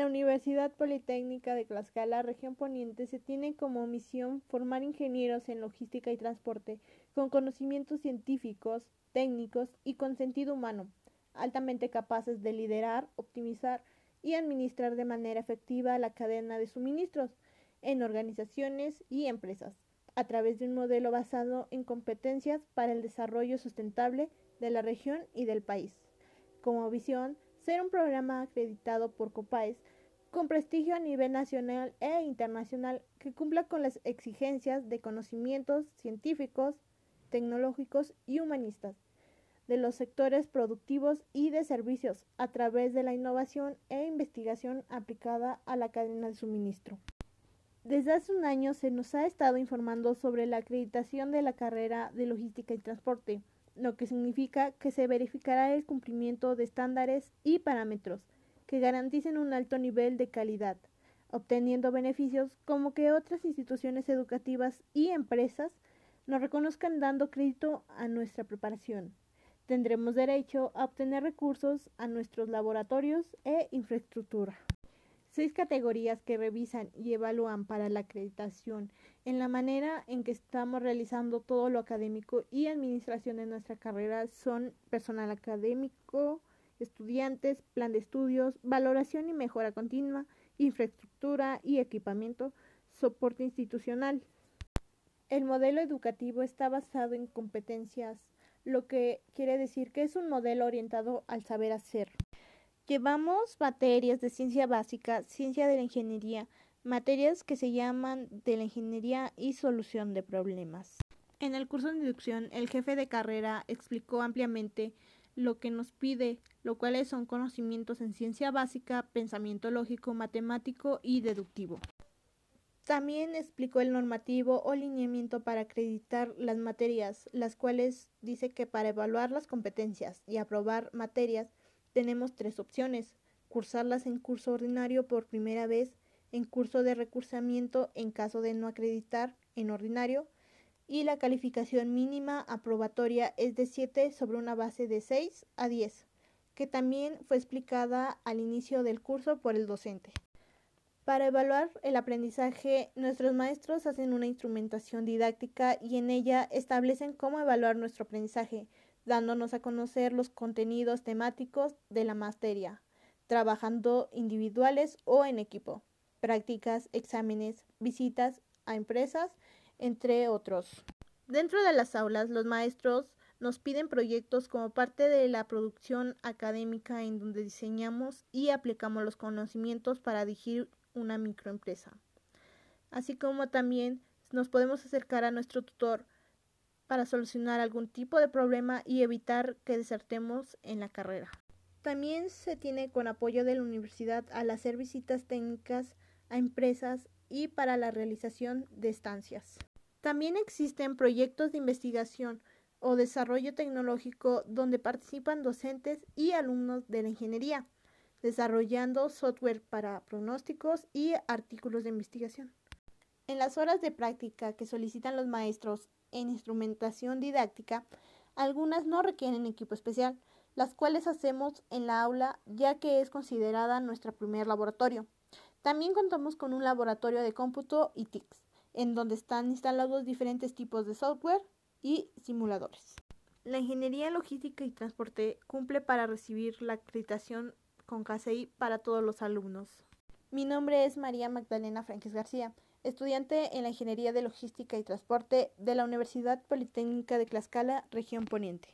la Universidad Politécnica de Tlaxcala, región poniente, se tiene como misión formar ingenieros en logística y transporte con conocimientos científicos, técnicos y con sentido humano, altamente capaces de liderar, optimizar y administrar de manera efectiva la cadena de suministros en organizaciones y empresas, a través de un modelo basado en competencias para el desarrollo sustentable de la región y del país. Como visión, ser un programa acreditado por COPAES con prestigio a nivel nacional e internacional que cumpla con las exigencias de conocimientos científicos, tecnológicos y humanistas de los sectores productivos y de servicios a través de la innovación e investigación aplicada a la cadena de suministro. Desde hace un año se nos ha estado informando sobre la acreditación de la carrera de logística y transporte, lo que significa que se verificará el cumplimiento de estándares y parámetros que garanticen un alto nivel de calidad, obteniendo beneficios como que otras instituciones educativas y empresas nos reconozcan dando crédito a nuestra preparación. Tendremos derecho a obtener recursos a nuestros laboratorios e infraestructura. Seis categorías que revisan y evalúan para la acreditación en la manera en que estamos realizando todo lo académico y administración de nuestra carrera son personal académico, estudiantes, plan de estudios, valoración y mejora continua, infraestructura y equipamiento, soporte institucional. El modelo educativo está basado en competencias, lo que quiere decir que es un modelo orientado al saber hacer. Llevamos materias de ciencia básica, ciencia de la ingeniería, materias que se llaman de la ingeniería y solución de problemas. En el curso de inducción, el jefe de carrera explicó ampliamente lo que nos pide, lo cuales son conocimientos en ciencia básica, pensamiento lógico, matemático y deductivo. También explicó el normativo o lineamiento para acreditar las materias, las cuales dice que para evaluar las competencias y aprobar materias tenemos tres opciones, cursarlas en curso ordinario por primera vez, en curso de recursamiento en caso de no acreditar en ordinario y la calificación mínima aprobatoria es de 7 sobre una base de 6 a 10, que también fue explicada al inicio del curso por el docente. Para evaluar el aprendizaje, nuestros maestros hacen una instrumentación didáctica y en ella establecen cómo evaluar nuestro aprendizaje, dándonos a conocer los contenidos temáticos de la materia, trabajando individuales o en equipo prácticas, exámenes, visitas a empresas, entre otros. Dentro de las aulas, los maestros nos piden proyectos como parte de la producción académica en donde diseñamos y aplicamos los conocimientos para dirigir una microempresa. Así como también nos podemos acercar a nuestro tutor para solucionar algún tipo de problema y evitar que desertemos en la carrera. También se tiene con apoyo de la universidad al hacer visitas técnicas a empresas y para la realización de estancias. También existen proyectos de investigación o desarrollo tecnológico donde participan docentes y alumnos de la ingeniería, desarrollando software para pronósticos y artículos de investigación. En las horas de práctica que solicitan los maestros en instrumentación didáctica, algunas no requieren equipo especial, las cuales hacemos en la aula ya que es considerada nuestro primer laboratorio. También contamos con un laboratorio de cómputo y TICS, en donde están instalados diferentes tipos de software y simuladores. La ingeniería logística y transporte cumple para recibir la acreditación con KCI para todos los alumnos. Mi nombre es María Magdalena Franques García, estudiante en la Ingeniería de Logística y Transporte de la Universidad Politécnica de Tlaxcala, región Poniente.